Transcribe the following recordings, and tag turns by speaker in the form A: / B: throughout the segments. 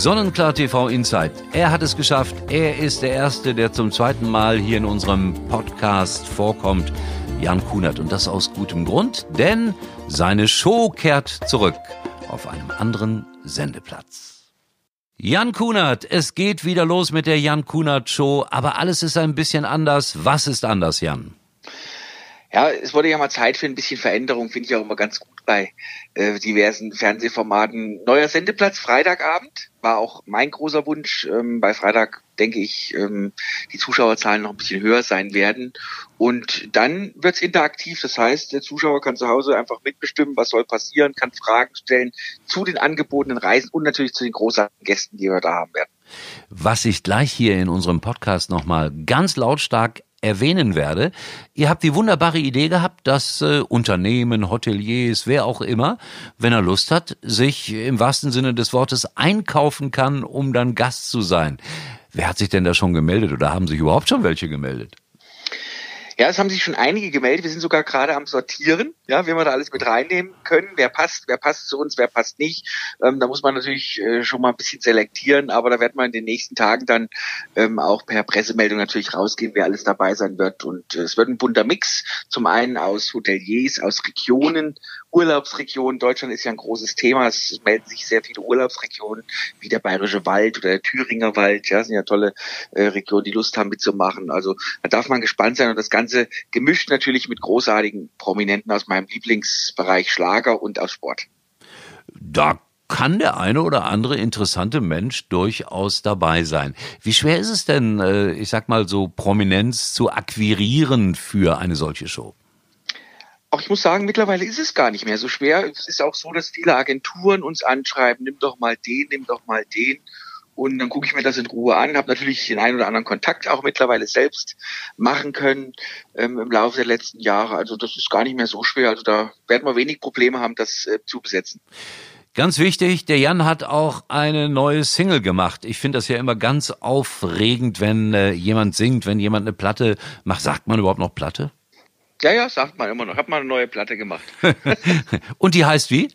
A: Sonnenklar TV Insight. Er hat es geschafft. Er ist der Erste, der zum zweiten Mal hier in unserem Podcast vorkommt. Jan Kunert. Und das aus gutem Grund, denn seine Show kehrt zurück auf einem anderen Sendeplatz. Jan Kunert, es geht wieder los mit der Jan Kunert Show, aber alles ist ein bisschen anders. Was ist anders, Jan?
B: Ja, es wurde ja mal Zeit für ein bisschen Veränderung, finde ich auch immer ganz gut bei äh, diversen Fernsehformaten. Neuer Sendeplatz, Freitagabend, war auch mein großer Wunsch. Ähm, bei Freitag denke ich, ähm, die Zuschauerzahlen noch ein bisschen höher sein werden. Und dann wird's interaktiv, das heißt, der Zuschauer kann zu Hause einfach mitbestimmen, was soll passieren, kann Fragen stellen zu den angebotenen Reisen und natürlich zu den großartigen Gästen, die wir da haben werden.
A: Was ich gleich hier in unserem Podcast nochmal ganz lautstark erwähnen werde. Ihr habt die wunderbare Idee gehabt, dass äh, Unternehmen, Hoteliers, wer auch immer, wenn er Lust hat, sich im wahrsten Sinne des Wortes einkaufen kann, um dann Gast zu sein. Wer hat sich denn da schon gemeldet oder haben sich überhaupt schon welche gemeldet?
B: Ja, es haben sich schon einige gemeldet. Wir sind sogar gerade am Sortieren, ja, wie wir da alles mit reinnehmen können. Wer passt, wer passt zu uns, wer passt nicht. Ähm, da muss man natürlich äh, schon mal ein bisschen selektieren, aber da wird man in den nächsten Tagen dann ähm, auch per Pressemeldung natürlich rausgehen, wer alles dabei sein wird. Und äh, es wird ein bunter Mix. Zum einen aus Hoteliers, aus Regionen, Urlaubsregionen. Deutschland ist ja ein großes Thema. Es melden sich sehr viele Urlaubsregionen, wie der Bayerische Wald oder der Thüringer Wald. Ja, das sind ja tolle äh, Regionen, die Lust haben mitzumachen. Also da darf man gespannt sein und das Ganze Ganze gemischt natürlich mit großartigen Prominenten aus meinem Lieblingsbereich Schlager und aus Sport.
A: Da kann der eine oder andere interessante Mensch durchaus dabei sein. Wie schwer ist es denn, äh, ich sag mal so, Prominenz zu akquirieren für eine solche Show?
B: Auch ich muss sagen, mittlerweile ist es gar nicht mehr so schwer. Es ist auch so, dass viele Agenturen uns anschreiben, nimm doch mal den, nimm doch mal den. Und dann gucke ich mir das in Ruhe an, habe natürlich den einen oder anderen Kontakt auch mittlerweile selbst machen können ähm, im Laufe der letzten Jahre. Also das ist gar nicht mehr so schwer. Also da werden wir wenig Probleme haben, das äh, zu besetzen.
A: Ganz wichtig, der Jan hat auch eine neue Single gemacht. Ich finde das ja immer ganz aufregend, wenn äh, jemand singt, wenn jemand eine Platte macht. Sagt man überhaupt noch Platte?
B: Ja, ja, sagt man immer noch. Habe mal eine neue Platte gemacht.
A: Und die heißt wie?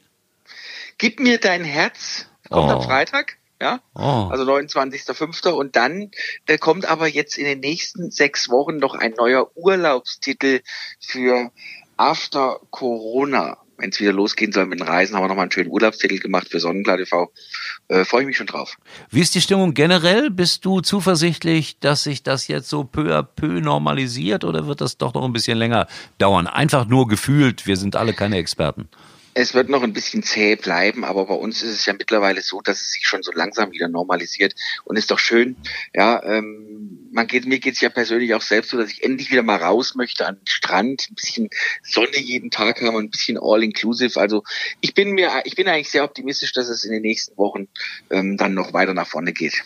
B: Gib mir dein Herz. Kommt oh. am Freitag. Ja, oh. also 29.05. Und dann äh, kommt aber jetzt in den nächsten sechs Wochen noch ein neuer Urlaubstitel für After Corona. Wenn es wieder losgehen soll mit den Reisen, haben wir nochmal einen schönen Urlaubstitel gemacht für Sonnenklar TV. Äh, Freue ich mich schon drauf.
A: Wie ist die Stimmung generell? Bist du zuversichtlich, dass sich das jetzt so peu à peu normalisiert oder wird das doch noch ein bisschen länger dauern? Einfach nur gefühlt, wir sind alle keine Experten
B: es wird noch ein bisschen zäh bleiben, aber bei uns ist es ja mittlerweile so, dass es sich schon so langsam wieder normalisiert und ist doch schön. Ja, ähm, man geht, mir geht's ja persönlich auch selbst so, dass ich endlich wieder mal raus möchte an den Strand, ein bisschen Sonne jeden Tag haben, ein bisschen all-inclusive. Also ich bin mir, ich bin eigentlich sehr optimistisch, dass es in den nächsten Wochen ähm, dann noch weiter nach vorne geht.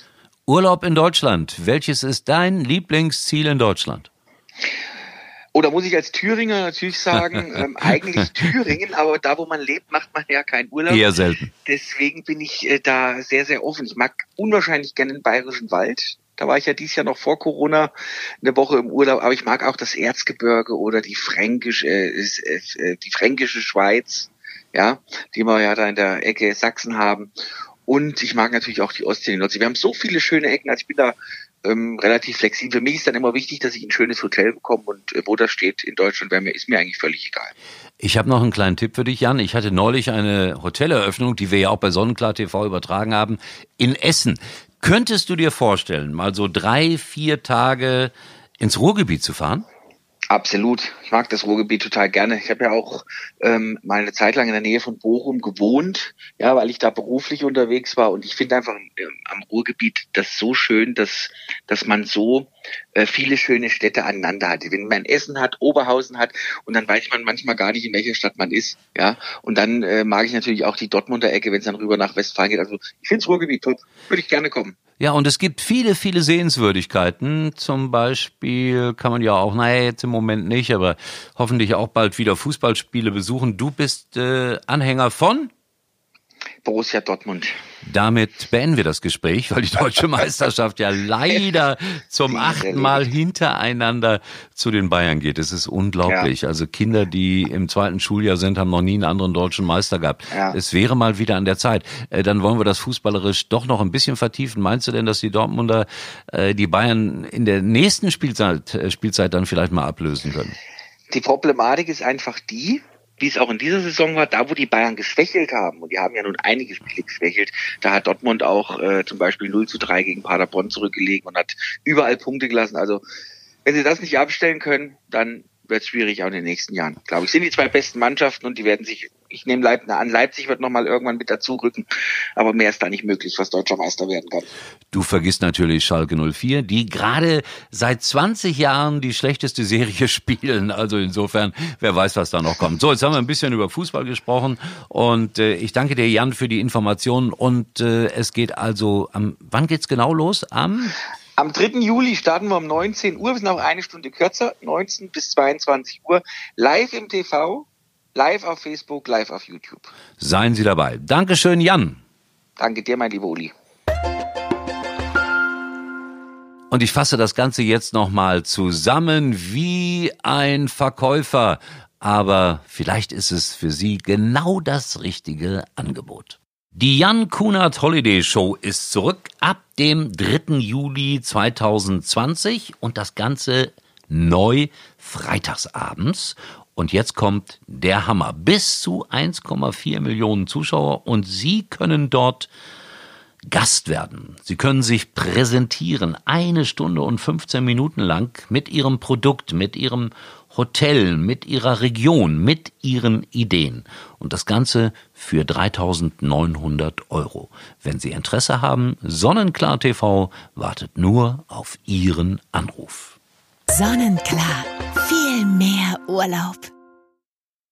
A: Urlaub in Deutschland. Welches ist dein Lieblingsziel in Deutschland?
B: Oder muss ich als Thüringer natürlich sagen, ähm, eigentlich Thüringen, aber da, wo man lebt, macht man ja keinen Urlaub.
A: Eher selten.
B: Deswegen bin ich äh, da sehr, sehr offen. Ich mag unwahrscheinlich gerne den Bayerischen Wald. Da war ich ja dieses Jahr noch vor Corona eine Woche im Urlaub, aber ich mag auch das Erzgebirge oder die fränkische, äh, äh, die fränkische Schweiz, ja, die wir ja da in der Ecke Sachsen haben. Und ich mag natürlich auch die Ostsee, die Nordsee. Wir haben so viele schöne Ecken. Also ich bin da ähm, relativ flexibel. Für mich ist dann immer wichtig, dass ich ein schönes Hotel bekomme und äh, wo das steht in Deutschland, wäre mir, ist mir eigentlich völlig egal.
A: Ich habe noch einen kleinen Tipp für dich, Jan. Ich hatte neulich eine Hoteleröffnung, die wir ja auch bei Sonnenklar TV übertragen haben, in Essen. Könntest du dir vorstellen, mal so drei, vier Tage ins Ruhrgebiet zu fahren?
B: Absolut. Ich mag das Ruhrgebiet total gerne. Ich habe ja auch ähm, mal eine Zeit lang in der Nähe von Bochum gewohnt, ja, weil ich da beruflich unterwegs war. Und ich finde einfach ähm, am Ruhrgebiet das so schön, dass, dass man so äh, viele schöne Städte aneinander hat. Wenn man Essen hat, Oberhausen hat und dann weiß man manchmal gar nicht, in welcher Stadt man ist. Ja, und dann äh, mag ich natürlich auch die Dortmunder Ecke, wenn es dann rüber nach Westfalen geht. Also ich finde das Ruhrgebiet top. Würde ich gerne kommen.
A: Ja, und es gibt viele, viele Sehenswürdigkeiten. Zum Beispiel kann man ja auch, naja, jetzt im Moment nicht, aber hoffentlich auch bald wieder Fußballspiele besuchen. Du bist äh, Anhänger von?
B: Borussia Dortmund.
A: Damit beenden wir das Gespräch, weil die deutsche Meisterschaft ja leider zum achten Mal hintereinander zu den Bayern geht. Es ist unglaublich. Ja. Also Kinder, die im zweiten Schuljahr sind, haben noch nie einen anderen deutschen Meister gehabt. Ja. Es wäre mal wieder an der Zeit. Äh, dann wollen wir das fußballerisch doch noch ein bisschen vertiefen. Meinst du denn, dass die Dortmunder äh, die Bayern in der nächsten Spielzeit, äh, Spielzeit dann vielleicht mal ablösen können?
B: Die Problematik ist einfach die, wie es auch in dieser Saison war, da wo die Bayern geschwächelt haben, und die haben ja nun einige Spiele geschwächelt, da hat Dortmund auch äh, zum Beispiel 0 zu 3 gegen Paderborn zurückgelegen und hat überall Punkte gelassen. Also wenn sie das nicht abstellen können, dann wird schwierig auch in den nächsten Jahren, glaube ich. Sind die zwei besten Mannschaften und die werden sich ich nehme Leipzig an, Leipzig wird nochmal irgendwann mit dazu rücken, aber mehr ist da nicht möglich, was deutscher Meister werden kann.
A: Du vergisst natürlich Schalke 04, die gerade seit 20 Jahren die schlechteste Serie spielen, also insofern, wer weiß, was da noch kommt. So, jetzt haben wir ein bisschen über Fußball gesprochen und äh, ich danke dir, Jan, für die Informationen und äh, es geht also, am, wann geht's genau los? Am
B: am 3. Juli starten wir um 19 Uhr, wir sind auch eine Stunde kürzer, 19 bis 22 Uhr, live im TV Live auf Facebook, live auf YouTube.
A: Seien Sie dabei. Dankeschön, Jan.
B: Danke dir, mein lieber Uli.
A: Und ich fasse das Ganze jetzt nochmal zusammen wie ein Verkäufer. Aber vielleicht ist es für Sie genau das richtige Angebot. Die Jan Kunert Holiday Show ist zurück ab dem 3. Juli 2020 und das Ganze neu freitagsabends. Und jetzt kommt der Hammer. Bis zu 1,4 Millionen Zuschauer und Sie können dort Gast werden. Sie können sich präsentieren, eine Stunde und 15 Minuten lang mit Ihrem Produkt, mit Ihrem Hotel, mit Ihrer Region, mit Ihren Ideen. Und das Ganze für 3900 Euro. Wenn Sie Interesse haben, Sonnenklar TV wartet nur auf Ihren Anruf.
C: Sonnenklar. Viel mehr Urlaub.